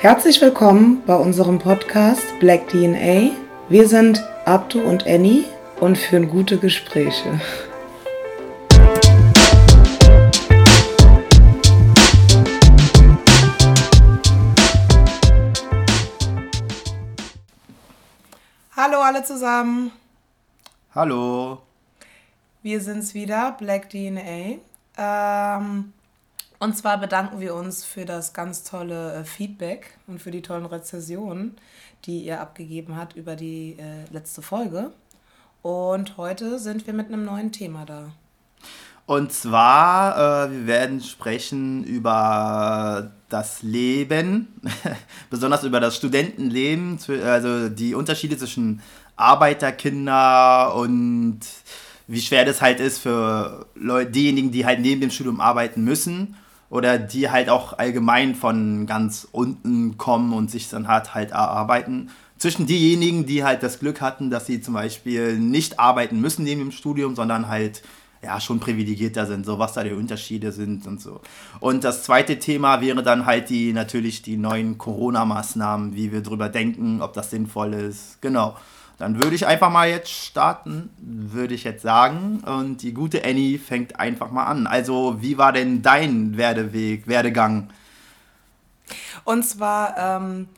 Herzlich willkommen bei unserem Podcast Black DNA. Wir sind Abdu und Annie und führen gute Gespräche. Hallo alle zusammen. Hallo. Wir sind's wieder, Black DNA. Ähm, und zwar bedanken wir uns für das ganz tolle äh, Feedback und für die tollen Rezensionen, die ihr abgegeben habt über die äh, letzte Folge. Und heute sind wir mit einem neuen Thema da. Und zwar, äh, wir werden sprechen über das Leben, besonders über das Studentenleben, also die Unterschiede zwischen Arbeiterkinder und wie schwer das halt ist für Leute, diejenigen, die halt neben dem Studium arbeiten müssen oder die halt auch allgemein von ganz unten kommen und sich dann halt halt erarbeiten. Zwischen diejenigen, die halt das Glück hatten, dass sie zum Beispiel nicht arbeiten müssen neben dem Studium, sondern halt ja schon privilegierter sind, so was da die Unterschiede sind und so. Und das zweite Thema wäre dann halt die natürlich die neuen Corona-Maßnahmen, wie wir drüber denken, ob das sinnvoll ist. Genau. Dann würde ich einfach mal jetzt starten, würde ich jetzt sagen. Und die gute Annie fängt einfach mal an. Also, wie war denn dein Werdeweg, Werdegang? Und zwar, ähm,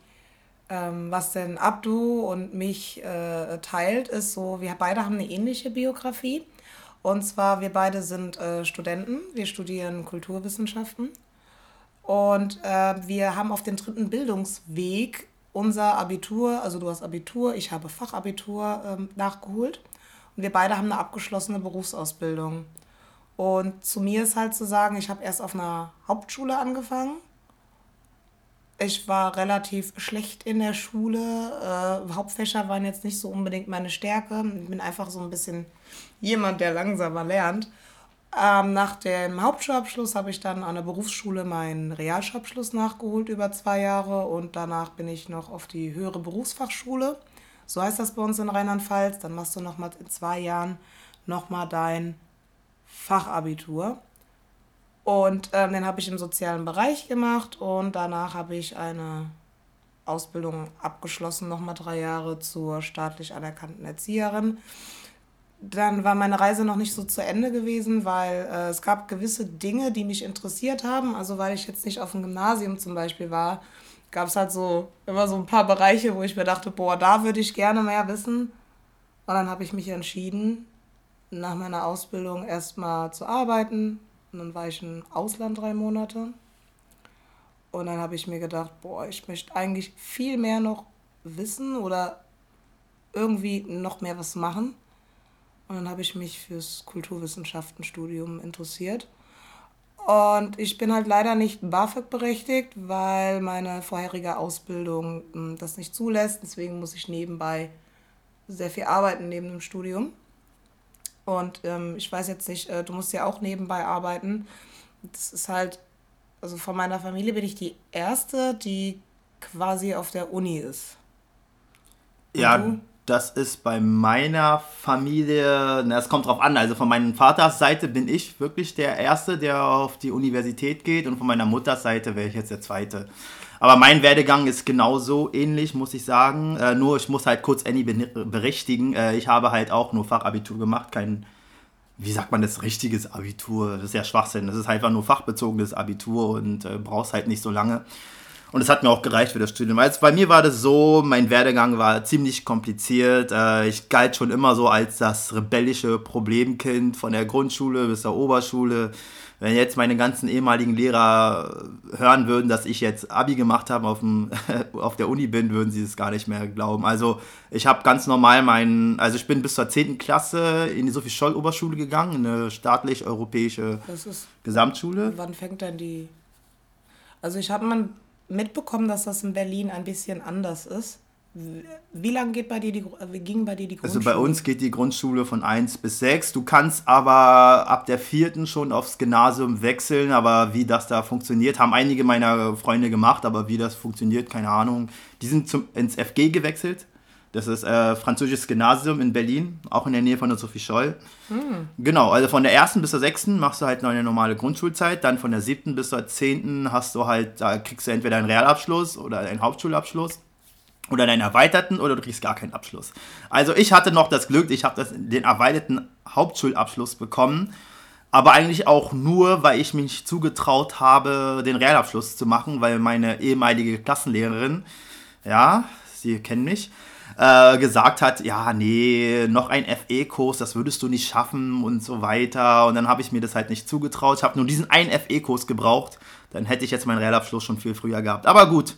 ähm, was denn Abdu und mich äh, teilt, ist so, wir beide haben eine ähnliche Biografie. Und zwar, wir beide sind äh, Studenten, wir studieren Kulturwissenschaften. Und äh, wir haben auf dem dritten Bildungsweg unser Abitur, also du hast Abitur, ich habe Fachabitur ähm, nachgeholt und wir beide haben eine abgeschlossene Berufsausbildung. Und zu mir ist halt zu sagen, ich habe erst auf einer Hauptschule angefangen. Ich war relativ schlecht in der Schule. Äh, Hauptfächer waren jetzt nicht so unbedingt meine Stärke. Ich bin einfach so ein bisschen jemand, der langsamer lernt. Ähm, nach dem Hauptschulabschluss habe ich dann an der Berufsschule meinen Realschulabschluss nachgeholt über zwei Jahre und danach bin ich noch auf die höhere Berufsfachschule. So heißt das bei uns in Rheinland-Pfalz. Dann machst du nochmal in zwei Jahren nochmal dein Fachabitur. Und ähm, den habe ich im sozialen Bereich gemacht und danach habe ich eine Ausbildung abgeschlossen, nochmal drei Jahre zur staatlich anerkannten Erzieherin dann war meine Reise noch nicht so zu Ende gewesen, weil äh, es gab gewisse Dinge, die mich interessiert haben. Also weil ich jetzt nicht auf dem Gymnasium zum Beispiel war, gab es halt so immer so ein paar Bereiche, wo ich mir dachte, boah, da würde ich gerne mehr wissen. Und dann habe ich mich entschieden, nach meiner Ausbildung erstmal zu arbeiten. Und dann war ich im Ausland drei Monate. Und dann habe ich mir gedacht, boah, ich möchte eigentlich viel mehr noch wissen oder irgendwie noch mehr was machen. Und dann habe ich mich fürs Kulturwissenschaftenstudium interessiert. Und ich bin halt leider nicht BAföG berechtigt, weil meine vorherige Ausbildung hm, das nicht zulässt. Deswegen muss ich nebenbei sehr viel arbeiten neben dem Studium. Und ähm, ich weiß jetzt nicht, äh, du musst ja auch nebenbei arbeiten. Das ist halt, also von meiner Familie bin ich die Erste, die quasi auf der Uni ist. Und ja, du? Das ist bei meiner Familie, na, es kommt drauf an, also von meinem Vaters Seite bin ich wirklich der Erste, der auf die Universität geht und von meiner Mutters Seite wäre ich jetzt der Zweite. Aber mein Werdegang ist genauso ähnlich, muss ich sagen. Äh, nur ich muss halt kurz Annie berichtigen. Äh, ich habe halt auch nur Fachabitur gemacht, kein, wie sagt man das, richtiges Abitur. Das ist ja Schwachsinn. Das ist einfach nur fachbezogenes Abitur und äh, brauchst halt nicht so lange. Und es hat mir auch gereicht für das Studium. Also bei mir war das so, mein Werdegang war ziemlich kompliziert. Äh, ich galt schon immer so als das rebellische Problemkind von der Grundschule bis der Oberschule. Wenn jetzt meine ganzen ehemaligen Lehrer hören würden, dass ich jetzt Abi gemacht habe, auf, dem, auf der Uni bin, würden sie es gar nicht mehr glauben. Also ich habe ganz normal meinen, also ich bin bis zur 10. Klasse in die Sophie-Scholl-Oberschule gegangen, eine staatlich-europäische Gesamtschule. Wann fängt dann die... Also ich habe man mitbekommen, dass das in Berlin ein bisschen anders ist. Wie lange geht bei dir die, wie ging bei dir die Grundschule? Also bei uns geht die Grundschule von 1 bis 6. Du kannst aber ab der vierten schon aufs Gymnasium wechseln, aber wie das da funktioniert, haben einige meiner Freunde gemacht, aber wie das funktioniert, keine Ahnung. Die sind zum, ins FG gewechselt. Das ist äh, französisches Gymnasium in Berlin, auch in der Nähe von der Sophie Scholl. Hm. Genau, also von der ersten bis zur sechsten machst du halt noch eine normale Grundschulzeit, dann von der siebten bis zur zehnten hast du halt, da kriegst du entweder einen Realabschluss oder einen Hauptschulabschluss oder deinen erweiterten oder du kriegst gar keinen Abschluss. Also ich hatte noch das Glück, ich habe den erweiterten Hauptschulabschluss bekommen, aber eigentlich auch nur, weil ich mich zugetraut habe, den Realabschluss zu machen, weil meine ehemalige Klassenlehrerin, ja, Sie kennen mich, äh, gesagt hat, ja, nee, noch ein FE-Kurs, das würdest du nicht schaffen und so weiter. Und dann habe ich mir das halt nicht zugetraut. Ich habe nur diesen einen FE-Kurs gebraucht. Dann hätte ich jetzt meinen Realabschluss schon viel früher gehabt. Aber gut,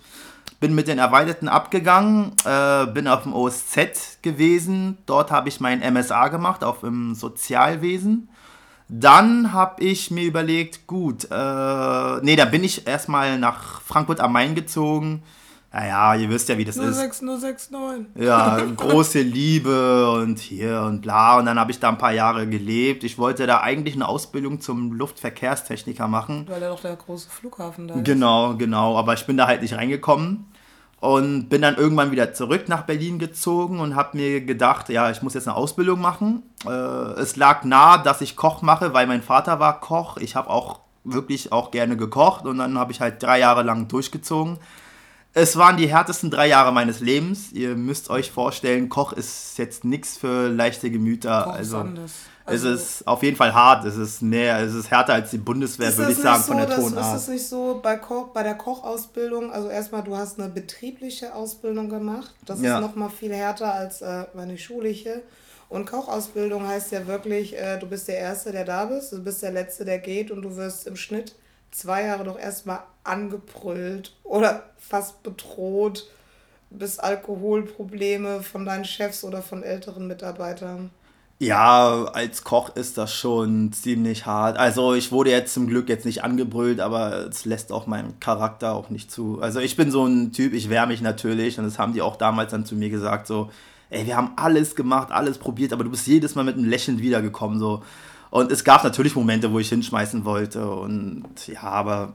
bin mit den Erweiterten abgegangen, äh, bin auf dem OSZ gewesen. Dort habe ich mein MSA gemacht, auf dem Sozialwesen. Dann habe ich mir überlegt, gut, äh, nee, da bin ich erstmal nach Frankfurt am Main gezogen naja, ihr wisst ja, wie das 06, ist. 069. Ja, große Liebe und hier und bla. Und dann habe ich da ein paar Jahre gelebt. Ich wollte da eigentlich eine Ausbildung zum Luftverkehrstechniker machen. Weil ja doch der große Flughafen da ist. Genau, genau. Aber ich bin da halt nicht reingekommen. Und bin dann irgendwann wieder zurück nach Berlin gezogen und habe mir gedacht, ja, ich muss jetzt eine Ausbildung machen. Äh, es lag nah, dass ich Koch mache, weil mein Vater war Koch. Ich habe auch wirklich auch gerne gekocht und dann habe ich halt drei Jahre lang durchgezogen. Es waren die härtesten drei Jahre meines Lebens. Ihr müsst euch vorstellen, Koch ist jetzt nichts für leichte Gemüter. Koch also, ist also es ist auf jeden Fall hart. Es ist mehr, es ist härter als die Bundeswehr, würde ich sagen, so, von der Tonart. Ist es nicht so bei, Koch, bei der Kochausbildung? Also erstmal, du hast eine betriebliche Ausbildung gemacht. Das ja. ist nochmal viel härter als äh, meine schulische. Und Kochausbildung heißt ja wirklich, äh, du bist der Erste, der da bist, du bist der Letzte, der geht und du wirst im Schnitt zwei Jahre doch erstmal angebrüllt oder fast bedroht, bis Alkoholprobleme von deinen Chefs oder von älteren Mitarbeitern. Ja, als Koch ist das schon ziemlich hart. Also ich wurde jetzt zum Glück jetzt nicht angebrüllt, aber es lässt auch meinen Charakter auch nicht zu. Also ich bin so ein Typ, ich wehre mich natürlich und das haben die auch damals dann zu mir gesagt, so, ey, wir haben alles gemacht, alles probiert, aber du bist jedes Mal mit einem Lächeln wiedergekommen, so. Und es gab natürlich Momente, wo ich hinschmeißen wollte. Und ja, aber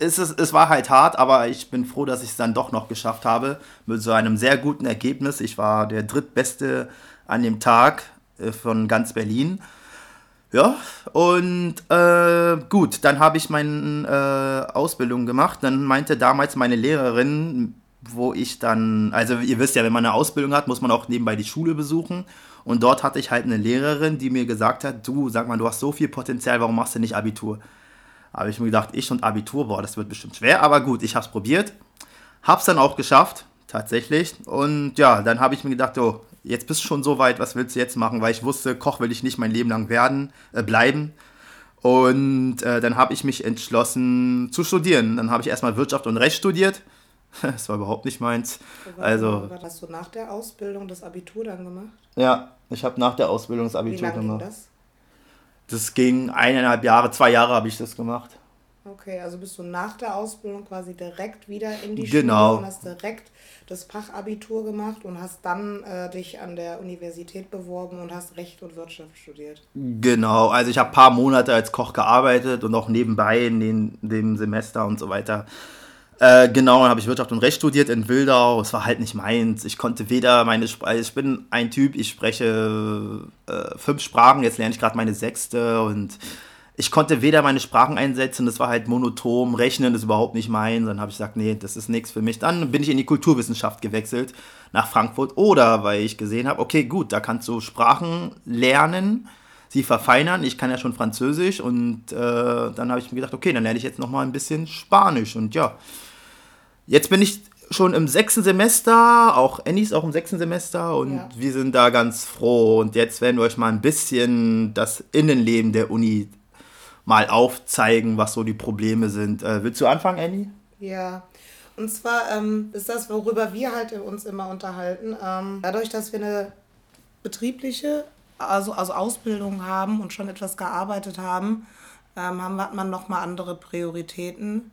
es, ist, es war halt hart, aber ich bin froh, dass ich es dann doch noch geschafft habe. Mit so einem sehr guten Ergebnis. Ich war der drittbeste an dem Tag äh, von ganz Berlin. Ja, und äh, gut, dann habe ich meine äh, Ausbildung gemacht. Dann meinte damals meine Lehrerin, wo ich dann, also ihr wisst ja, wenn man eine Ausbildung hat, muss man auch nebenbei die Schule besuchen. Und dort hatte ich halt eine Lehrerin, die mir gesagt hat, du, sag mal, du hast so viel Potenzial, warum machst du nicht Abitur? Habe ich mir gedacht, ich und Abitur, boah, das wird bestimmt schwer, aber gut, ich habe es probiert. Hab's dann auch geschafft, tatsächlich. Und ja, dann habe ich mir gedacht, oh, jetzt bist du schon so weit, was willst du jetzt machen? Weil ich wusste, Koch will ich nicht mein Leben lang werden, äh, bleiben. Und äh, dann habe ich mich entschlossen zu studieren. Dann habe ich erstmal Wirtschaft und Recht studiert. Das war überhaupt nicht meins. Also, hast du nach der Ausbildung das Abitur dann gemacht? Ja, ich habe nach der Ausbildung das Abitur Wie lange gemacht. Ging das? Das ging eineinhalb Jahre, zwei Jahre habe ich das gemacht. Okay, also bist du nach der Ausbildung quasi direkt wieder in die genau. Schule und hast direkt das Fachabitur gemacht und hast dann äh, dich an der Universität beworben und hast Recht und Wirtschaft studiert. Genau, also ich habe ein paar Monate als Koch gearbeitet und auch nebenbei in den, dem Semester und so weiter äh, genau, dann habe ich Wirtschaft und Recht studiert in Wildau. Es war halt nicht meins. Ich konnte weder meine Sprache, also ich bin ein Typ, ich spreche äh, fünf Sprachen, jetzt lerne ich gerade meine sechste und ich konnte weder meine Sprachen einsetzen, das war halt monoton, Rechnen ist überhaupt nicht meins. Dann habe ich gesagt, nee, das ist nichts für mich. Dann bin ich in die Kulturwissenschaft gewechselt nach Frankfurt oder weil ich gesehen habe, okay, gut, da kannst du Sprachen lernen, sie verfeinern. Ich kann ja schon Französisch und äh, dann habe ich mir gedacht, okay, dann lerne ich jetzt noch mal ein bisschen Spanisch und ja, Jetzt bin ich schon im sechsten Semester, auch Annie ist auch im sechsten Semester und ja. wir sind da ganz froh. Und jetzt werden wir euch mal ein bisschen das Innenleben der Uni mal aufzeigen, was so die Probleme sind. Äh, willst du anfangen, Annie? Ja. Und zwar ähm, ist das, worüber wir halt uns immer unterhalten. Ähm, dadurch, dass wir eine betriebliche, also, also Ausbildung haben und schon etwas gearbeitet haben, ähm, haben, hat man nochmal andere Prioritäten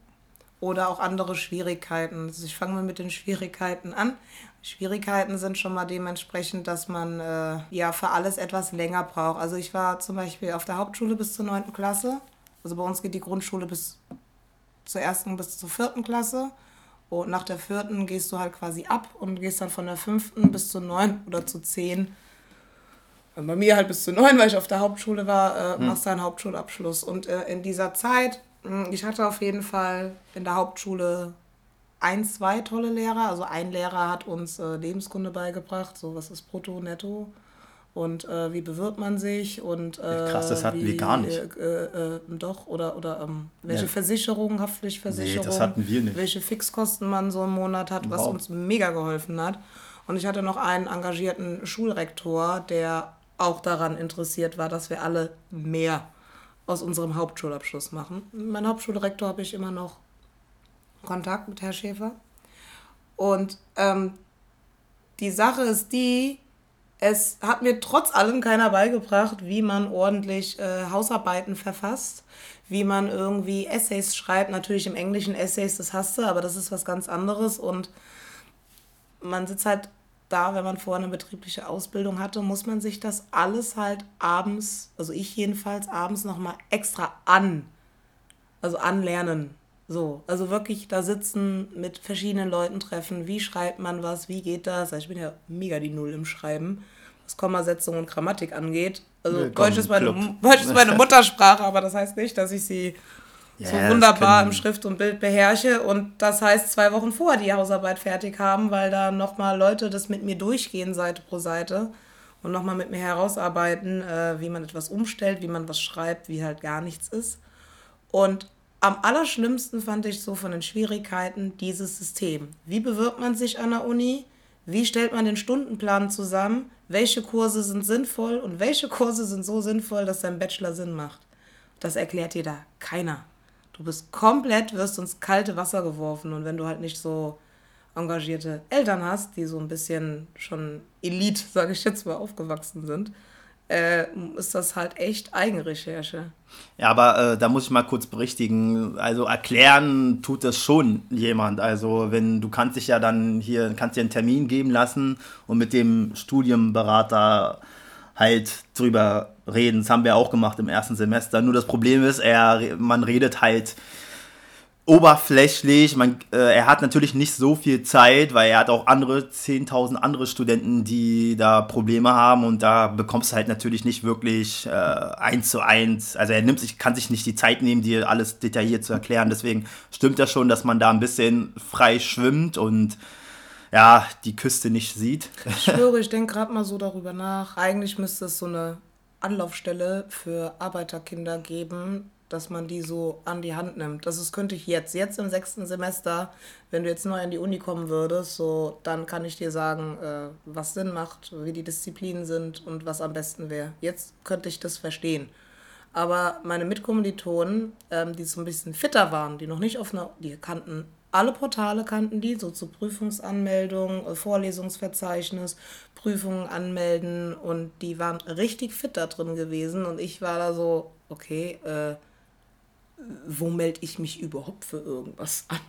oder auch andere Schwierigkeiten. Also ich fange mal mit den Schwierigkeiten an. Schwierigkeiten sind schon mal dementsprechend, dass man äh, ja für alles etwas länger braucht. Also ich war zum Beispiel auf der Hauptschule bis zur 9. Klasse. Also bei uns geht die Grundschule bis zur ersten bis zur vierten Klasse. Und nach der vierten gehst du halt quasi ab und gehst dann von der fünften bis zur neun oder zu zehn. Bei mir halt bis zu neun, weil ich auf der Hauptschule war, äh, hm. machst du einen Hauptschulabschluss. Und äh, in dieser Zeit, ich hatte auf jeden Fall in der Hauptschule ein, zwei tolle Lehrer. Also ein Lehrer hat uns äh, Lebenskunde beigebracht, so was ist Brutto, Netto und äh, wie bewirbt man sich und äh, krass, das hatten wie, wir gar nicht. Äh, äh doch oder oder ähm, welche ja. Versicherungen, Haftpflichtversicherung, nee, das hatten wir nicht. welche Fixkosten man so im Monat hat, wow. was uns mega geholfen hat. Und ich hatte noch einen engagierten Schulrektor, der auch daran interessiert war, dass wir alle mehr aus unserem Hauptschulabschluss machen. Mein Hauptschulrektor habe ich immer noch Kontakt mit Herrn Schäfer. Und ähm, die Sache ist die, es hat mir trotz allem keiner beigebracht, wie man ordentlich äh, Hausarbeiten verfasst, wie man irgendwie Essays schreibt. Natürlich im Englischen Essays, das hast du, aber das ist was ganz anderes. Und man sitzt halt da, wenn man vorher eine betriebliche Ausbildung hatte, muss man sich das alles halt abends, also ich jedenfalls abends nochmal extra an, also anlernen. So, also wirklich da sitzen, mit verschiedenen Leuten treffen, wie schreibt man was, wie geht das? Also ich bin ja mega die Null im Schreiben, was Kommasetzung und Grammatik angeht. Also nee, Deutsch, ist meine, Deutsch ist meine Muttersprache, aber das heißt nicht, dass ich sie ja, so wunderbar im Schrift und Bild beherrsche. Und das heißt, zwei Wochen vorher die Hausarbeit fertig haben, weil da nochmal Leute das mit mir durchgehen, Seite pro Seite. Und nochmal mit mir herausarbeiten, äh, wie man etwas umstellt, wie man was schreibt, wie halt gar nichts ist. Und am allerschlimmsten fand ich so von den Schwierigkeiten dieses System. Wie bewirbt man sich an der Uni? Wie stellt man den Stundenplan zusammen? Welche Kurse sind sinnvoll und welche Kurse sind so sinnvoll, dass dein Bachelor Sinn macht? Das erklärt dir da keiner. Du bist komplett, wirst ins kalte Wasser geworfen und wenn du halt nicht so engagierte Eltern hast, die so ein bisschen schon Elite, sage ich jetzt mal, aufgewachsen sind, äh, ist das halt echt Eigenrecherche. Ja, aber äh, da muss ich mal kurz berichtigen. Also erklären tut das schon jemand. Also wenn du kannst dich ja dann hier, kannst dir einen Termin geben lassen und mit dem Studienberater halt drüber reden. Das haben wir auch gemacht im ersten Semester. Nur das Problem ist, er, man redet halt oberflächlich. Man, äh, er hat natürlich nicht so viel Zeit, weil er hat auch andere 10.000 andere Studenten, die da Probleme haben und da bekommst du halt natürlich nicht wirklich äh, eins zu eins. Also er nimmt sich, kann sich nicht die Zeit nehmen, dir alles detailliert zu erklären. Deswegen stimmt das schon, dass man da ein bisschen frei schwimmt und ja, die Küste nicht sieht. Ich schwöre, ich denke gerade mal so darüber nach. Eigentlich müsste es so eine Anlaufstelle für Arbeiterkinder geben, dass man die so an die Hand nimmt. Das ist, könnte ich jetzt, jetzt im sechsten Semester, wenn du jetzt neu in die Uni kommen würdest, so, dann kann ich dir sagen, äh, was Sinn macht, wie die Disziplinen sind und was am besten wäre. Jetzt könnte ich das verstehen. Aber meine Mitkommilitonen, ähm, die so ein bisschen fitter waren, die noch nicht auf einer, die kannten alle Portale kannten die, so zur Prüfungsanmeldung, äh, Vorlesungsverzeichnis, Prüfungen anmelden und die waren richtig fit da drin gewesen und ich war da so, okay, äh, wo melde ich mich überhaupt für irgendwas an?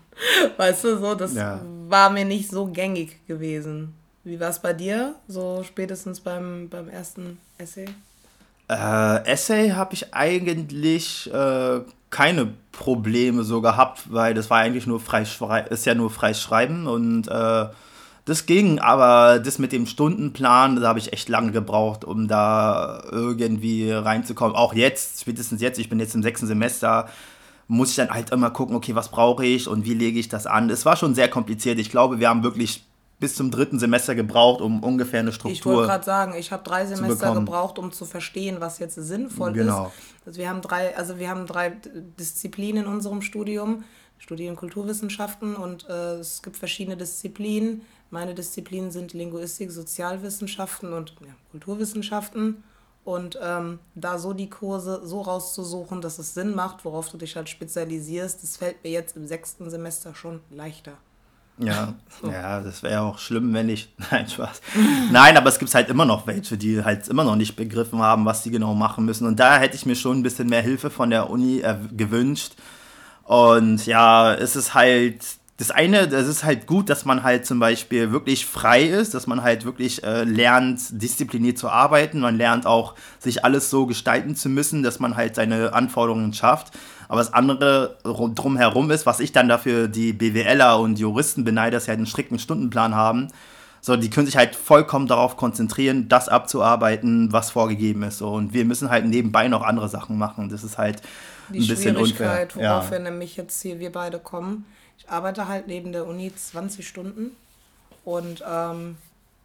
Weißt du, so, das ja. war mir nicht so gängig gewesen. Wie war es bei dir, so spätestens beim, beim ersten Essay? Äh, Essay habe ich eigentlich äh, keine Probleme so gehabt, weil das war eigentlich nur frei ist ja nur frei schreiben und äh, das ging, aber das mit dem Stundenplan, da habe ich echt lange gebraucht, um da irgendwie reinzukommen. Auch jetzt, spätestens jetzt, ich bin jetzt im sechsten Semester, muss ich dann halt immer gucken, okay, was brauche ich und wie lege ich das an. Es war schon sehr kompliziert. Ich glaube, wir haben wirklich bis zum dritten Semester gebraucht, um ungefähr eine Struktur. Ich wollte gerade sagen, ich habe drei Semester gebraucht, um zu verstehen, was jetzt sinnvoll genau. ist. Also wir haben drei, also wir haben drei Disziplinen in unserem Studium. Studieren Kulturwissenschaften und äh, es gibt verschiedene Disziplinen. Meine Disziplinen sind Linguistik, Sozialwissenschaften und ja, Kulturwissenschaften. Und ähm, da so die Kurse so rauszusuchen, dass es Sinn macht, worauf du dich halt spezialisierst, das fällt mir jetzt im sechsten Semester schon leichter. Ja, so. ja, das wäre auch schlimm, wenn ich. Nein, Spaß. Nein, aber es gibt halt immer noch welche, die halt immer noch nicht begriffen haben, was sie genau machen müssen. Und da hätte ich mir schon ein bisschen mehr Hilfe von der Uni äh, gewünscht. Und ja, es ist halt das eine, das ist halt gut, dass man halt zum Beispiel wirklich frei ist, dass man halt wirklich äh, lernt, diszipliniert zu arbeiten. Man lernt auch, sich alles so gestalten zu müssen, dass man halt seine Anforderungen schafft. Aber das andere drumherum ist, was ich dann dafür die BWLer und Juristen beneide, dass sie halt einen strikten Stundenplan haben. So, die können sich halt vollkommen darauf konzentrieren, das abzuarbeiten, was vorgegeben ist. So. Und wir müssen halt nebenbei noch andere Sachen machen. Das ist halt die ein bisschen unfair. worauf ja. wir nämlich jetzt hier, wir beide kommen ich arbeite halt neben der Uni 20 Stunden und ähm,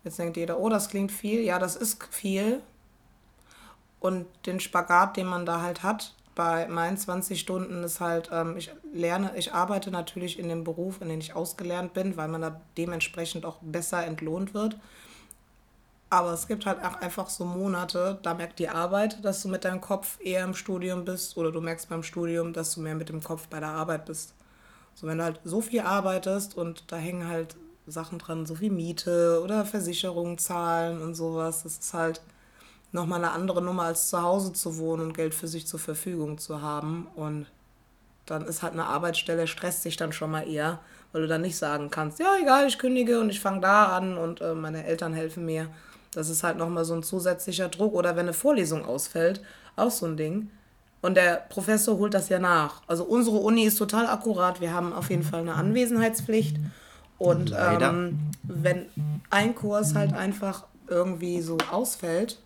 jetzt denkt jeder, oh, das klingt viel. Ja, das ist viel. Und den Spagat, den man da halt hat, bei meinen 20 Stunden ist halt, ähm, ich lerne, ich arbeite natürlich in dem Beruf, in dem ich ausgelernt bin, weil man da dementsprechend auch besser entlohnt wird. Aber es gibt halt auch einfach so Monate, da merkt die Arbeit, dass du mit deinem Kopf eher im Studium bist oder du merkst beim Studium, dass du mehr mit dem Kopf bei der Arbeit bist. So, wenn du halt so viel arbeitest und da hängen halt Sachen dran, so wie Miete oder Versicherung zahlen und sowas, das ist halt nochmal eine andere Nummer, als zu Hause zu wohnen und Geld für sich zur Verfügung zu haben. Und dann ist halt eine Arbeitsstelle, stresst sich dann schon mal eher, weil du dann nicht sagen kannst, ja, egal, ich kündige und ich fange da an und äh, meine Eltern helfen mir. Das ist halt nochmal so ein zusätzlicher Druck. Oder wenn eine Vorlesung ausfällt, auch so ein Ding. Und der Professor holt das ja nach. Also unsere Uni ist total akkurat. Wir haben auf jeden Fall eine Anwesenheitspflicht. Und ähm, wenn ein Kurs halt einfach irgendwie so ausfällt,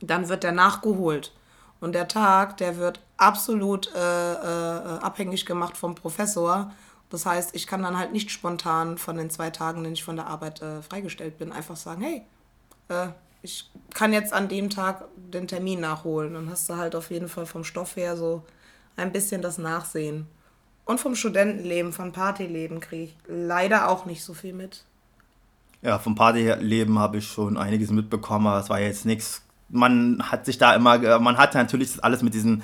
dann wird der nachgeholt. Und der Tag, der wird absolut äh, äh, abhängig gemacht vom Professor. Das heißt, ich kann dann halt nicht spontan von den zwei Tagen, den ich von der Arbeit äh, freigestellt bin, einfach sagen, hey, äh, ich kann jetzt an dem Tag den Termin nachholen. Dann hast du halt auf jeden Fall vom Stoff her so ein bisschen das Nachsehen. Und vom Studentenleben, von Partyleben kriege ich leider auch nicht so viel mit. Ja, vom Partyleben habe ich schon einiges mitbekommen, aber es war jetzt nichts. Man hat sich da immer, man hat natürlich alles mit diesen,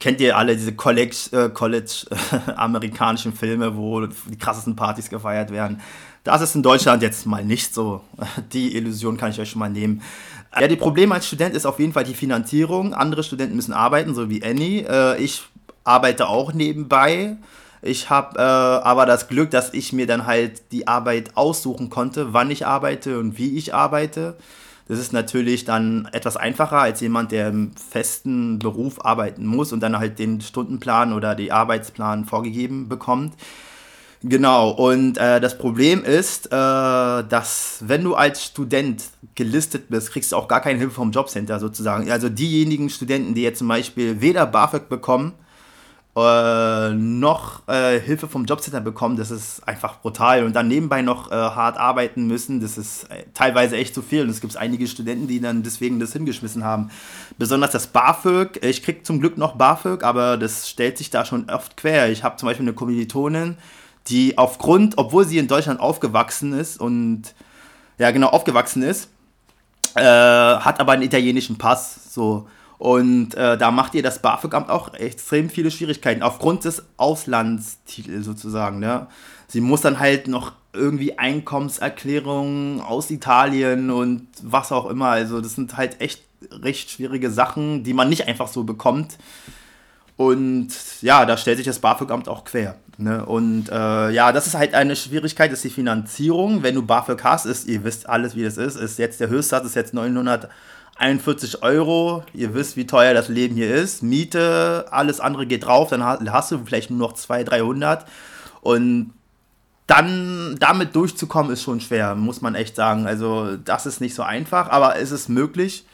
kennt ihr alle diese College, äh, College äh, amerikanischen Filme, wo die krassesten Partys gefeiert werden. Das ist in Deutschland jetzt mal nicht so. Die Illusion kann ich euch schon mal nehmen. Ja, die Probleme als Student ist auf jeden Fall die Finanzierung. Andere Studenten müssen arbeiten, so wie Annie. Äh, ich arbeite auch nebenbei. Ich habe äh, aber das Glück, dass ich mir dann halt die Arbeit aussuchen konnte, wann ich arbeite und wie ich arbeite. Das ist natürlich dann etwas einfacher als jemand, der im festen Beruf arbeiten muss und dann halt den Stundenplan oder den Arbeitsplan vorgegeben bekommt. Genau, und äh, das Problem ist, äh, dass wenn du als Student gelistet bist, kriegst du auch gar keine Hilfe vom Jobcenter sozusagen. Also diejenigen Studenten, die jetzt zum Beispiel weder BAföG bekommen, äh, noch äh, Hilfe vom Jobcenter bekommen, das ist einfach brutal. Und dann nebenbei noch äh, hart arbeiten müssen, das ist äh, teilweise echt zu viel. Und es gibt einige Studenten, die dann deswegen das hingeschmissen haben. Besonders das BAföG. Ich krieg zum Glück noch BAföG, aber das stellt sich da schon oft quer. Ich habe zum Beispiel eine Kommilitonin, die aufgrund, obwohl sie in Deutschland aufgewachsen ist und ja genau aufgewachsen ist, äh, hat aber einen italienischen Pass so und äh, da macht ihr das BAföG-Amt auch extrem viele Schwierigkeiten aufgrund des Auslandstitels sozusagen. Ne? Sie muss dann halt noch irgendwie Einkommenserklärungen aus Italien und was auch immer. Also das sind halt echt recht schwierige Sachen, die man nicht einfach so bekommt. Und ja, da stellt sich das BAföG-Amt auch quer. Ne? Und äh, ja, das ist halt eine Schwierigkeit, ist die Finanzierung. Wenn du BAföG hast, ist, ihr wisst alles, wie das ist, ist jetzt der Höchstsatz ist jetzt 941 Euro. Ihr wisst, wie teuer das Leben hier ist. Miete, alles andere geht drauf, dann hast du vielleicht nur noch 200, 300. Und dann damit durchzukommen, ist schon schwer, muss man echt sagen. Also, das ist nicht so einfach, aber es ist möglich.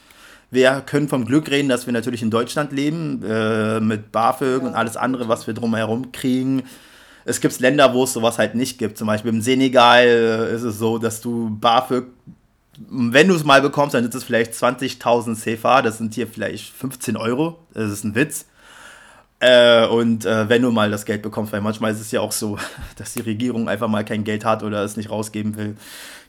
Wir können vom Glück reden, dass wir natürlich in Deutschland leben, äh, mit BAföG und alles andere, was wir drumherum kriegen. Es gibt Länder, wo es sowas halt nicht gibt. Zum Beispiel im Senegal äh, ist es so, dass du BAföG, wenn du es mal bekommst, dann ist es vielleicht 20.000 CFA. Das sind hier vielleicht 15 Euro. Das ist ein Witz. Äh, und äh, wenn du mal das Geld bekommst, weil manchmal ist es ja auch so, dass die Regierung einfach mal kein Geld hat oder es nicht rausgeben will.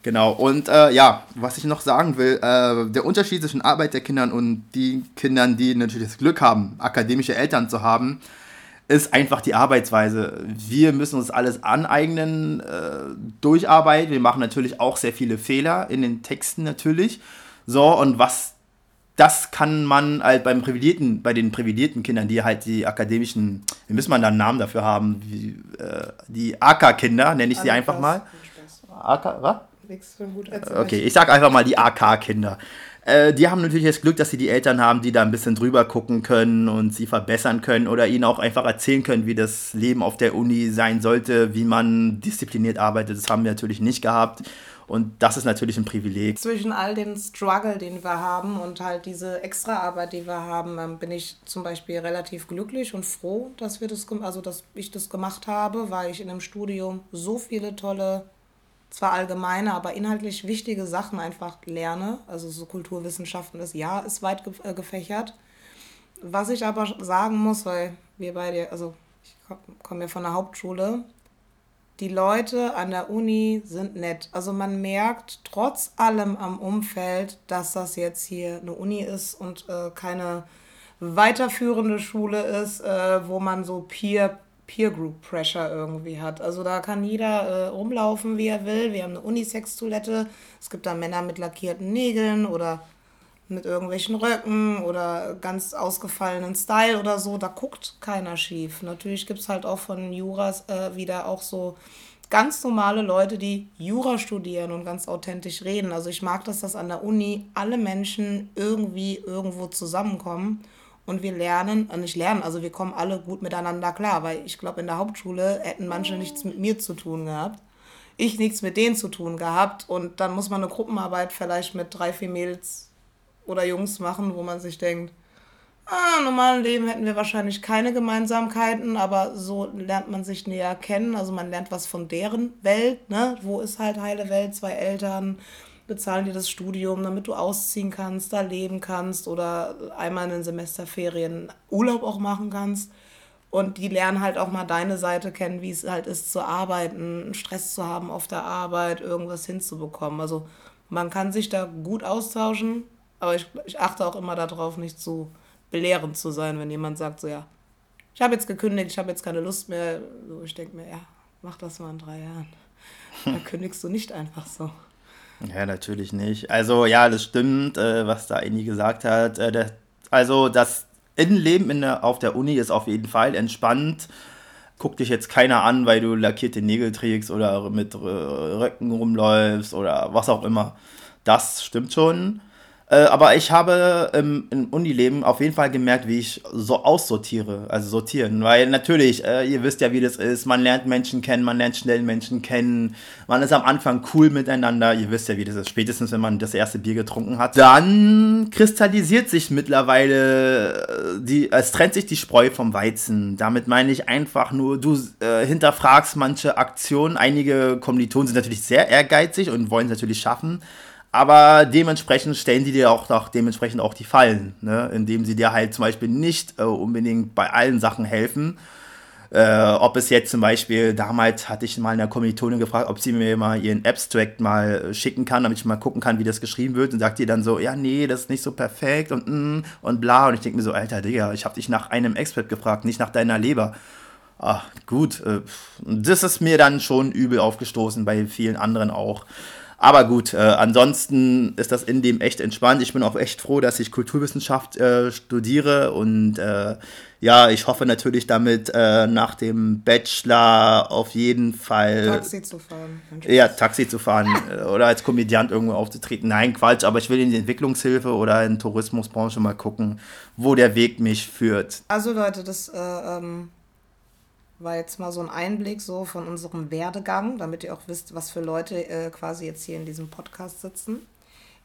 Genau, und äh, ja, was ich noch sagen will, äh, der Unterschied zwischen Arbeiterkindern und die Kindern, die natürlich das Glück haben, akademische Eltern zu haben, ist einfach die Arbeitsweise. Wir müssen uns alles aneignen, äh, durcharbeiten. Wir machen natürlich auch sehr viele Fehler in den Texten natürlich. So, und was das kann man halt beim privilegierten, bei den privilegierten Kindern, die halt die akademischen, wie müssen man da einen Namen dafür haben, wie, äh, die AK-Kinder, nenne ich sie einfach mal. AK, was? Okay, ich sag einfach mal die AK-Kinder. Äh, die haben natürlich das Glück, dass sie die Eltern haben, die da ein bisschen drüber gucken können und sie verbessern können oder ihnen auch einfach erzählen können, wie das Leben auf der Uni sein sollte, wie man diszipliniert arbeitet. Das haben wir natürlich nicht gehabt. Und das ist natürlich ein Privileg. Zwischen all den Struggle, den wir haben und halt diese Extraarbeit, die wir haben, ähm, bin ich zum Beispiel relativ glücklich und froh, dass wir das, also dass ich das gemacht habe, weil ich in einem Studium so viele tolle, zwar allgemeine, aber inhaltlich wichtige Sachen einfach lerne. Also so Kulturwissenschaften ist ja ist weit äh, gefächert. Was ich aber sagen muss, weil wir beide, also ich komme ja von der Hauptschule, die Leute an der Uni sind nett. Also man merkt trotz allem am Umfeld, dass das jetzt hier eine Uni ist und äh, keine weiterführende Schule ist, äh, wo man so Peer, Peer Group Pressure irgendwie hat. Also da kann jeder äh, rumlaufen, wie er will. Wir haben eine Unisex-Toilette. Es gibt da Männer mit lackierten Nägeln oder mit irgendwelchen Röcken oder ganz ausgefallenen Style oder so, da guckt keiner schief. Natürlich gibt es halt auch von Juras äh, wieder auch so ganz normale Leute, die Jura studieren und ganz authentisch reden. Also ich mag das, dass an der Uni alle Menschen irgendwie irgendwo zusammenkommen und wir lernen, und nicht lernen, also wir kommen alle gut miteinander klar, weil ich glaube, in der Hauptschule hätten manche nichts mit mir zu tun gehabt. Ich nichts mit denen zu tun gehabt und dann muss man eine Gruppenarbeit vielleicht mit drei, vier Mädels oder Jungs machen, wo man sich denkt, ah, im normalen Leben hätten wir wahrscheinlich keine Gemeinsamkeiten, aber so lernt man sich näher kennen. Also man lernt was von deren Welt, ne? Wo ist halt heile Welt? Zwei Eltern bezahlen dir das Studium, damit du ausziehen kannst, da leben kannst oder einmal in den Semesterferien Urlaub auch machen kannst. Und die lernen halt auch mal deine Seite kennen, wie es halt ist zu arbeiten, Stress zu haben auf der Arbeit, irgendwas hinzubekommen. Also man kann sich da gut austauschen, aber ich, ich achte auch immer darauf, nicht zu belehrend zu sein, wenn jemand sagt, so ja, ich habe jetzt gekündigt, ich habe jetzt keine Lust mehr. So, ich denke mir, ja, mach das mal in drei Jahren. Da kündigst du nicht einfach so. Ja, natürlich nicht. Also ja, das stimmt, äh, was da Eni gesagt hat. Äh, der, also das Innenleben in der, auf der Uni ist auf jeden Fall entspannt. Guck dich jetzt keiner an, weil du lackierte Nägel trägst oder mit Röcken rumläufst oder was auch immer. Das stimmt schon. Äh, aber ich habe ähm, im Unileben auf jeden Fall gemerkt, wie ich so aussortiere, also sortieren. Weil natürlich, äh, ihr wisst ja, wie das ist, man lernt Menschen kennen, man lernt schnell Menschen kennen, man ist am Anfang cool miteinander, ihr wisst ja, wie das ist, spätestens wenn man das erste Bier getrunken hat. Dann kristallisiert sich mittlerweile, äh, die, es trennt sich die Spreu vom Weizen. Damit meine ich einfach nur, du äh, hinterfragst manche Aktionen. Einige Kommilitonen sind natürlich sehr ehrgeizig und wollen es natürlich schaffen. Aber dementsprechend stellen die dir auch, auch dementsprechend auch die Fallen, ne? indem sie dir halt zum Beispiel nicht äh, unbedingt bei allen Sachen helfen. Äh, ob es jetzt zum Beispiel, damals hatte ich mal in der Kommilitonin gefragt, ob sie mir mal ihren Abstract mal schicken kann, damit ich mal gucken kann, wie das geschrieben wird. Und sagt ihr dann so, ja, nee, das ist nicht so perfekt und mm, und bla. Und ich denke mir so, Alter Digga, ich habe dich nach einem Expert gefragt, nicht nach deiner Leber. Ach, gut. Äh, das ist mir dann schon übel aufgestoßen, bei vielen anderen auch. Aber gut, äh, ansonsten ist das in dem echt entspannt. Ich bin auch echt froh, dass ich Kulturwissenschaft äh, studiere und äh, ja, ich hoffe natürlich damit äh, nach dem Bachelor auf jeden Fall. Taxi zu fahren. Ja, Taxi zu fahren äh, oder als Komödiant irgendwo aufzutreten. Nein, Quatsch, aber ich will in die Entwicklungshilfe oder in die Tourismusbranche mal gucken, wo der Weg mich führt. Also Leute, das äh, ähm war jetzt mal so ein Einblick so von unserem Werdegang, damit ihr auch wisst, was für Leute äh, quasi jetzt hier in diesem Podcast sitzen.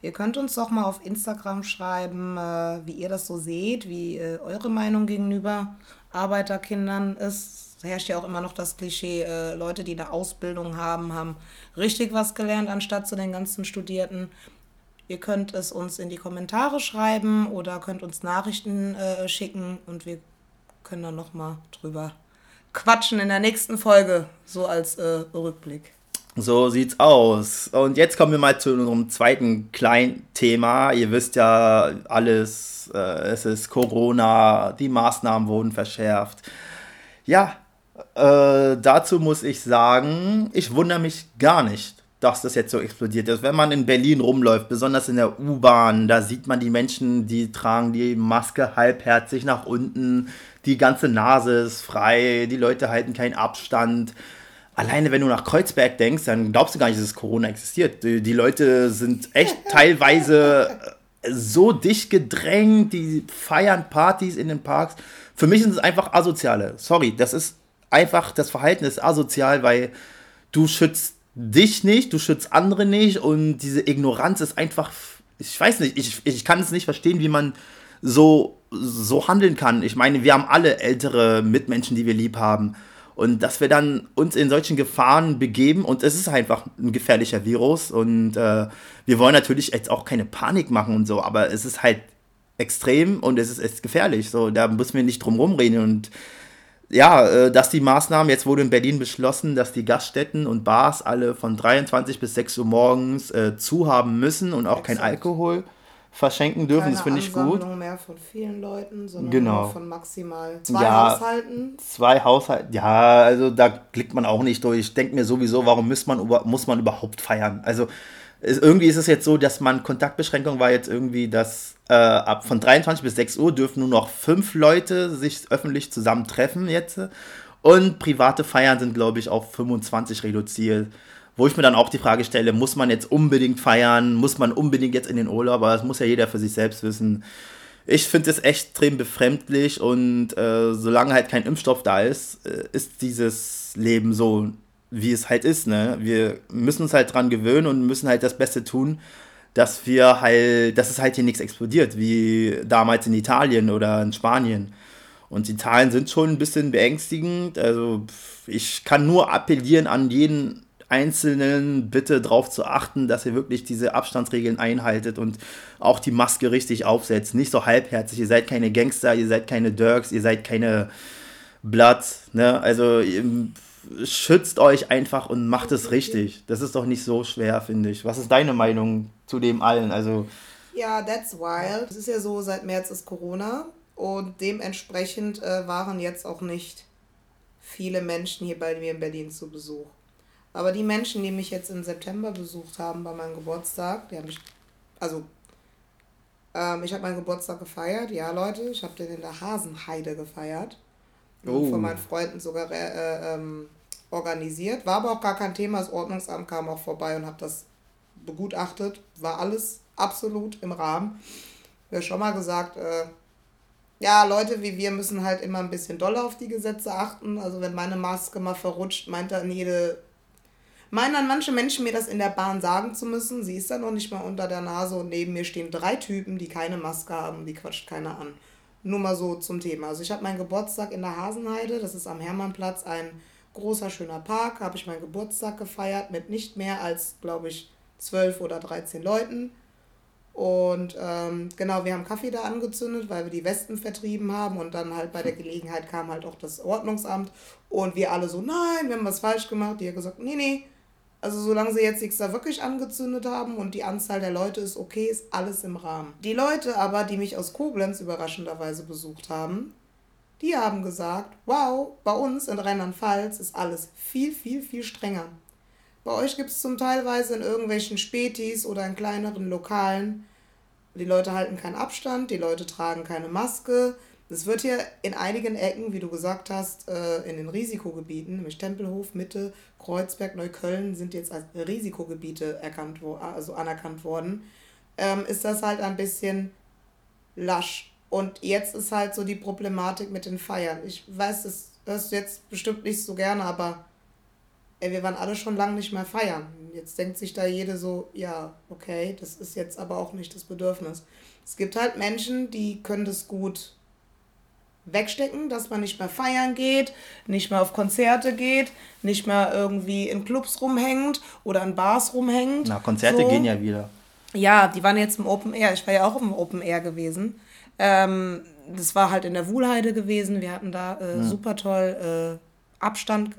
Ihr könnt uns doch mal auf Instagram schreiben, äh, wie ihr das so seht, wie äh, eure Meinung gegenüber Arbeiterkindern ist. Es herrscht ja auch immer noch das Klischee, äh, Leute, die eine Ausbildung haben, haben richtig was gelernt, anstatt zu den ganzen Studierten. Ihr könnt es uns in die Kommentare schreiben oder könnt uns Nachrichten äh, schicken und wir können dann nochmal drüber quatschen in der nächsten Folge, so als äh, Rückblick. So sieht's aus. Und jetzt kommen wir mal zu unserem zweiten kleinen Thema. Ihr wisst ja alles, äh, es ist Corona, die Maßnahmen wurden verschärft. Ja, äh, dazu muss ich sagen, ich wundere mich gar nicht dass das jetzt so explodiert ist. Wenn man in Berlin rumläuft, besonders in der U-Bahn, da sieht man die Menschen, die tragen die Maske halbherzig nach unten, die ganze Nase ist frei, die Leute halten keinen Abstand. Alleine wenn du nach Kreuzberg denkst, dann glaubst du gar nicht, dass Corona existiert. Die, die Leute sind echt teilweise so dicht gedrängt, die feiern Partys in den Parks. Für mich sind es einfach Asoziale. Sorry, das ist einfach, das Verhalten ist asozial, weil du schützt dich nicht, du schützt andere nicht und diese Ignoranz ist einfach, ich weiß nicht, ich, ich kann es nicht verstehen, wie man so, so handeln kann. Ich meine, wir haben alle ältere Mitmenschen, die wir lieb haben. Und dass wir dann uns in solchen Gefahren begeben und es ist einfach ein gefährlicher Virus und äh, wir wollen natürlich jetzt auch keine Panik machen und so, aber es ist halt extrem und es ist, ist gefährlich. So, da müssen wir nicht drum rumreden und ja, äh, dass die Maßnahmen, jetzt wurde in Berlin beschlossen, dass die Gaststätten und Bars alle von 23 bis 6 Uhr morgens äh, zu haben müssen und auch Exakt. kein Alkohol verschenken dürfen. Keine das finde ich gut. mehr von vielen Leuten, sondern genau. von maximal zwei ja, Haushalten. Zwei Haushalten, ja, also da klickt man auch nicht durch. Ich denke mir sowieso, warum muss man, muss man überhaupt feiern? Also ist, irgendwie ist es jetzt so, dass man Kontaktbeschränkung war jetzt irgendwie, dass äh, ab von 23 bis 6 Uhr dürfen nur noch fünf Leute sich öffentlich zusammen treffen jetzt. Und private Feiern sind, glaube ich, auf 25 reduziert. Wo ich mir dann auch die Frage stelle, muss man jetzt unbedingt feiern? Muss man unbedingt jetzt in den Urlaub? Aber das muss ja jeder für sich selbst wissen. Ich finde es extrem befremdlich und äh, solange halt kein Impfstoff da ist, äh, ist dieses Leben so, wie es halt ist. Ne? Wir müssen uns halt dran gewöhnen und müssen halt das Beste tun, dass wir halt, dass es halt hier nichts explodiert, wie damals in Italien oder in Spanien. Und die Zahlen sind schon ein bisschen beängstigend. Also ich kann nur appellieren an jeden Einzelnen, bitte darauf zu achten, dass ihr wirklich diese Abstandsregeln einhaltet und auch die Maske richtig aufsetzt. Nicht so halbherzig. Ihr seid keine Gangster, ihr seid keine Dirks, ihr seid keine Blood. Ne? Also schützt euch einfach und macht es richtig. Das ist doch nicht so schwer, finde ich. Was ist deine Meinung zu dem allen? Also ja, that's wild. Es ist ja so, seit März ist Corona und dementsprechend äh, waren jetzt auch nicht viele Menschen hier bei mir in Berlin zu Besuch. Aber die Menschen, die mich jetzt im September besucht haben bei meinem Geburtstag, die haben mich, also ähm, ich habe meinen Geburtstag gefeiert, ja Leute, ich habe den in der Hasenheide gefeiert. Oh. Von meinen Freunden sogar äh, ähm, organisiert. War aber auch gar kein Thema. Das Ordnungsamt kam auch vorbei und hat das begutachtet. War alles absolut im Rahmen. Wir haben schon mal gesagt, äh, ja, Leute wie wir müssen halt immer ein bisschen doller auf die Gesetze achten. Also wenn meine Maske mal verrutscht, meint dann jede. Meinen dann manche Menschen mir das in der Bahn sagen zu müssen. Sie ist dann noch nicht mal unter der Nase und neben mir stehen drei Typen, die keine Maske haben, die quatscht keiner an. Nur mal so zum Thema. Also ich habe meinen Geburtstag in der Hasenheide, das ist am Hermannplatz ein großer, schöner Park, habe ich meinen Geburtstag gefeiert mit nicht mehr als, glaube ich, zwölf oder dreizehn Leuten. Und ähm, genau, wir haben Kaffee da angezündet, weil wir die Westen vertrieben haben. Und dann halt bei der Gelegenheit kam halt auch das Ordnungsamt. Und wir alle so, nein, wir haben was falsch gemacht. Die haben gesagt, nee, nee, also solange sie jetzt nichts da wirklich angezündet haben und die Anzahl der Leute ist okay, ist alles im Rahmen. Die Leute aber, die mich aus Koblenz überraschenderweise besucht haben, die haben gesagt, wow, bei uns in Rheinland-Pfalz ist alles viel, viel, viel strenger. Bei euch gibt es zum Teilweise in irgendwelchen Spätis oder in kleineren Lokalen, die Leute halten keinen Abstand, die Leute tragen keine Maske, es wird hier in einigen Ecken, wie du gesagt hast, äh, in den Risikogebieten, nämlich Tempelhof, Mitte, Kreuzberg, Neukölln, sind jetzt als Risikogebiete erkannt, also anerkannt worden, ähm, ist das halt ein bisschen lasch. Und jetzt ist halt so die Problematik mit den Feiern. Ich weiß, das hörst du jetzt bestimmt nicht so gerne, aber ey, wir waren alle schon lange nicht mehr feiern. Jetzt denkt sich da jede so, ja, okay, das ist jetzt aber auch nicht das Bedürfnis. Es gibt halt Menschen, die können das gut wegstecken, dass man nicht mehr feiern geht, nicht mehr auf Konzerte geht, nicht mehr irgendwie in Clubs rumhängt oder in Bars rumhängt. Na, Konzerte so. gehen ja wieder. Ja, die waren jetzt im Open Air. Ich war ja auch im Open Air gewesen. Ähm, das war halt in der Wuhlheide gewesen. Wir hatten da äh, hm. super toll äh, Abstand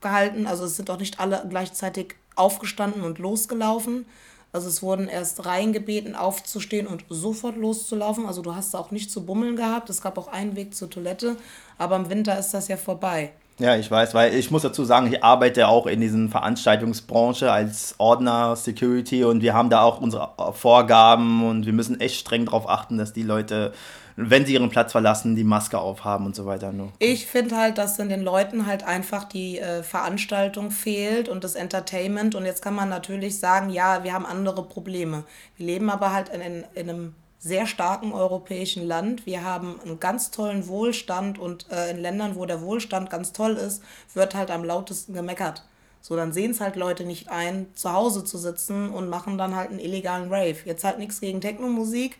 gehalten. Also es sind auch nicht alle gleichzeitig aufgestanden und losgelaufen, also es wurden erst Reihen gebeten, aufzustehen und sofort loszulaufen. Also du hast auch nicht zu bummeln gehabt. Es gab auch einen Weg zur Toilette, aber im Winter ist das ja vorbei. Ja, ich weiß, weil ich muss dazu sagen, ich arbeite auch in diesen Veranstaltungsbranche als Ordner, Security und wir haben da auch unsere Vorgaben und wir müssen echt streng darauf achten, dass die Leute, wenn sie ihren Platz verlassen, die Maske aufhaben und so weiter. Nur. Ich finde halt, dass dann den Leuten halt einfach die äh, Veranstaltung fehlt und das Entertainment und jetzt kann man natürlich sagen, ja, wir haben andere Probleme. Wir leben aber halt in, in, in einem sehr starken europäischen Land. Wir haben einen ganz tollen Wohlstand und äh, in Ländern, wo der Wohlstand ganz toll ist, wird halt am lautesten gemeckert. So, dann sehen es halt Leute nicht ein, zu Hause zu sitzen und machen dann halt einen illegalen Rave. Jetzt halt nichts gegen Techno-Musik,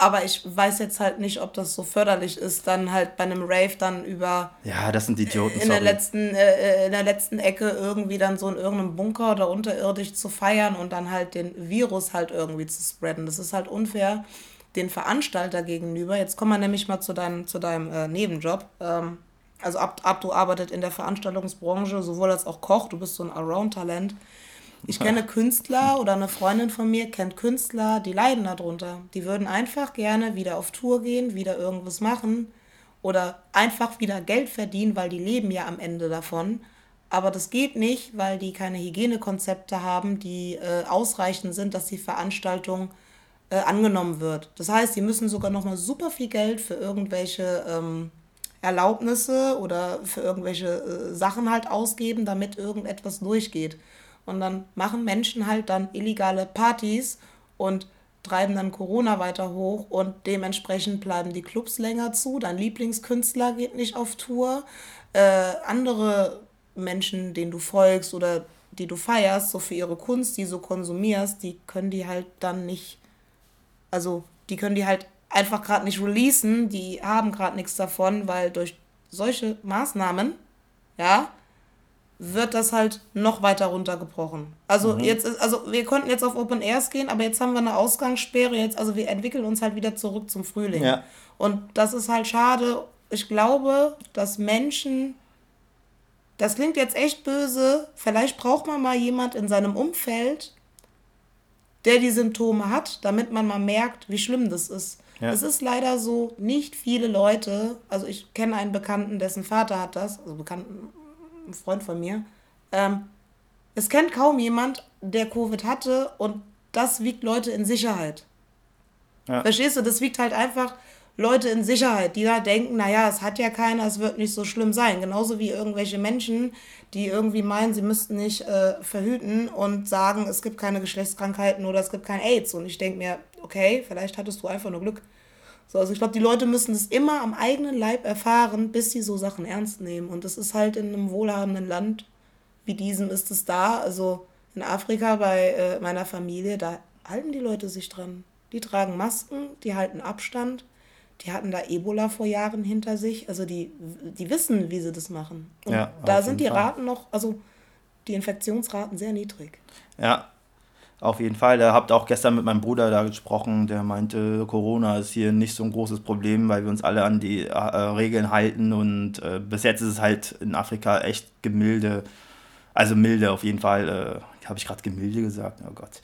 aber ich weiß jetzt halt nicht, ob das so förderlich ist, dann halt bei einem Rave dann über. Ja, das sind Idioten. In der, letzten, äh, in der letzten Ecke irgendwie dann so in irgendeinem Bunker oder unterirdisch zu feiern und dann halt den Virus halt irgendwie zu spreaden. Das ist halt unfair den Veranstalter gegenüber. Jetzt kommen wir nämlich mal zu deinem, zu deinem äh, Nebenjob. Ähm, also ab, ab, du arbeitet in der Veranstaltungsbranche, sowohl als auch Koch, du bist so ein Around-Talent. Ich kenne Künstler oder eine Freundin von mir kennt Künstler, die leiden darunter. Die würden einfach gerne wieder auf Tour gehen, wieder irgendwas machen oder einfach wieder Geld verdienen, weil die leben ja am Ende davon. Aber das geht nicht, weil die keine Hygienekonzepte haben, die äh, ausreichend sind, dass die Veranstaltung äh, angenommen wird. Das heißt, sie müssen sogar nochmal super viel Geld für irgendwelche ähm, Erlaubnisse oder für irgendwelche äh, Sachen halt ausgeben, damit irgendetwas durchgeht. Und dann machen Menschen halt dann illegale Partys und treiben dann Corona weiter hoch und dementsprechend bleiben die Clubs länger zu. Dein Lieblingskünstler geht nicht auf Tour. Äh, andere Menschen, denen du folgst oder die du feierst, so für ihre Kunst, die so konsumierst, die können die halt dann nicht, also die können die halt einfach gerade nicht releasen, die haben gerade nichts davon, weil durch solche Maßnahmen, ja, wird das halt noch weiter runtergebrochen. Also mhm. jetzt ist, also wir konnten jetzt auf Open Airs gehen, aber jetzt haben wir eine Ausgangssperre jetzt, also wir entwickeln uns halt wieder zurück zum Frühling. Ja. Und das ist halt schade. Ich glaube, dass Menschen das klingt jetzt echt böse, vielleicht braucht man mal jemand in seinem Umfeld, der die Symptome hat, damit man mal merkt, wie schlimm das ist. Ja. Es ist leider so, nicht viele Leute, also ich kenne einen Bekannten, dessen Vater hat das, also Bekannten, ein Freund von mir. Ähm, es kennt kaum jemand, der Covid hatte und das wiegt Leute in Sicherheit. Ja. Verstehst du? Das wiegt halt einfach Leute in Sicherheit, die da denken, naja, es hat ja keiner, es wird nicht so schlimm sein. Genauso wie irgendwelche Menschen, die irgendwie meinen, sie müssten nicht äh, verhüten und sagen, es gibt keine Geschlechtskrankheiten oder es gibt kein AIDS. Und ich denke mir, okay, vielleicht hattest du einfach nur Glück. So, also ich glaube, die Leute müssen es immer am eigenen Leib erfahren, bis sie so Sachen ernst nehmen. Und das ist halt in einem wohlhabenden Land wie diesem ist es da. Also in Afrika bei äh, meiner Familie, da halten die Leute sich dran. Die tragen Masken, die halten Abstand. Die hatten da Ebola vor Jahren hinter sich. Also die, die wissen, wie sie das machen. Und ja, da sind die Fall. Raten noch, also die Infektionsraten sehr niedrig. Ja, auf jeden Fall. Da habt auch gestern mit meinem Bruder da gesprochen, der meinte, Corona ist hier nicht so ein großes Problem, weil wir uns alle an die äh, Regeln halten und äh, bis jetzt ist es halt in Afrika echt gemilde, also milde auf jeden Fall. Äh, Habe ich gerade gemilde gesagt? Oh Gott.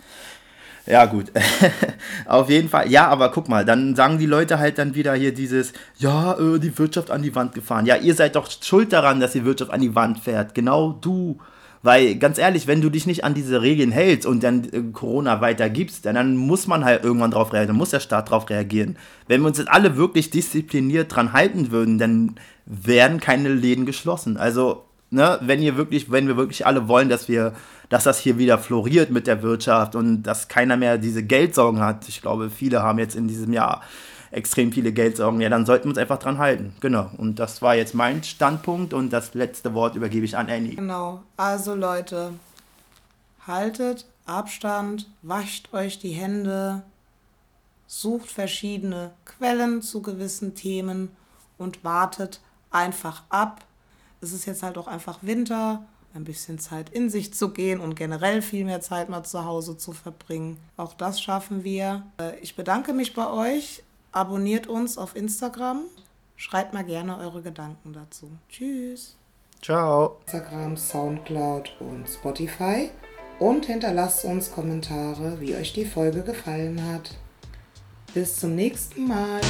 Ja, gut. Auf jeden Fall. Ja, aber guck mal, dann sagen die Leute halt dann wieder hier dieses, ja, äh, die Wirtschaft an die Wand gefahren. Ja, ihr seid doch schuld daran, dass die Wirtschaft an die Wand fährt. Genau du. Weil ganz ehrlich, wenn du dich nicht an diese Regeln hältst und dann äh, Corona weitergibst, dann, dann muss man halt irgendwann drauf reagieren, dann muss der Staat drauf reagieren. Wenn wir uns jetzt alle wirklich diszipliniert dran halten würden, dann werden keine Läden geschlossen. Also, ne, wenn ihr wirklich, wenn wir wirklich alle wollen, dass wir, dass das hier wieder floriert mit der Wirtschaft und dass keiner mehr diese Geldsorgen hat. Ich glaube, viele haben jetzt in diesem Jahr extrem viele Geldsorgen, ja, dann sollten wir uns einfach dran halten. Genau. Und das war jetzt mein Standpunkt und das letzte Wort übergebe ich an Annie. Genau. Also Leute, haltet Abstand, wascht euch die Hände, sucht verschiedene Quellen zu gewissen Themen und wartet einfach ab. Es ist jetzt halt auch einfach Winter, ein bisschen Zeit in sich zu gehen und generell viel mehr Zeit mal zu Hause zu verbringen. Auch das schaffen wir. Äh, ich bedanke mich bei euch. Abonniert uns auf Instagram. Schreibt mal gerne eure Gedanken dazu. Tschüss. Ciao. Instagram, Soundcloud und Spotify. Und hinterlasst uns Kommentare, wie euch die Folge gefallen hat. Bis zum nächsten Mal.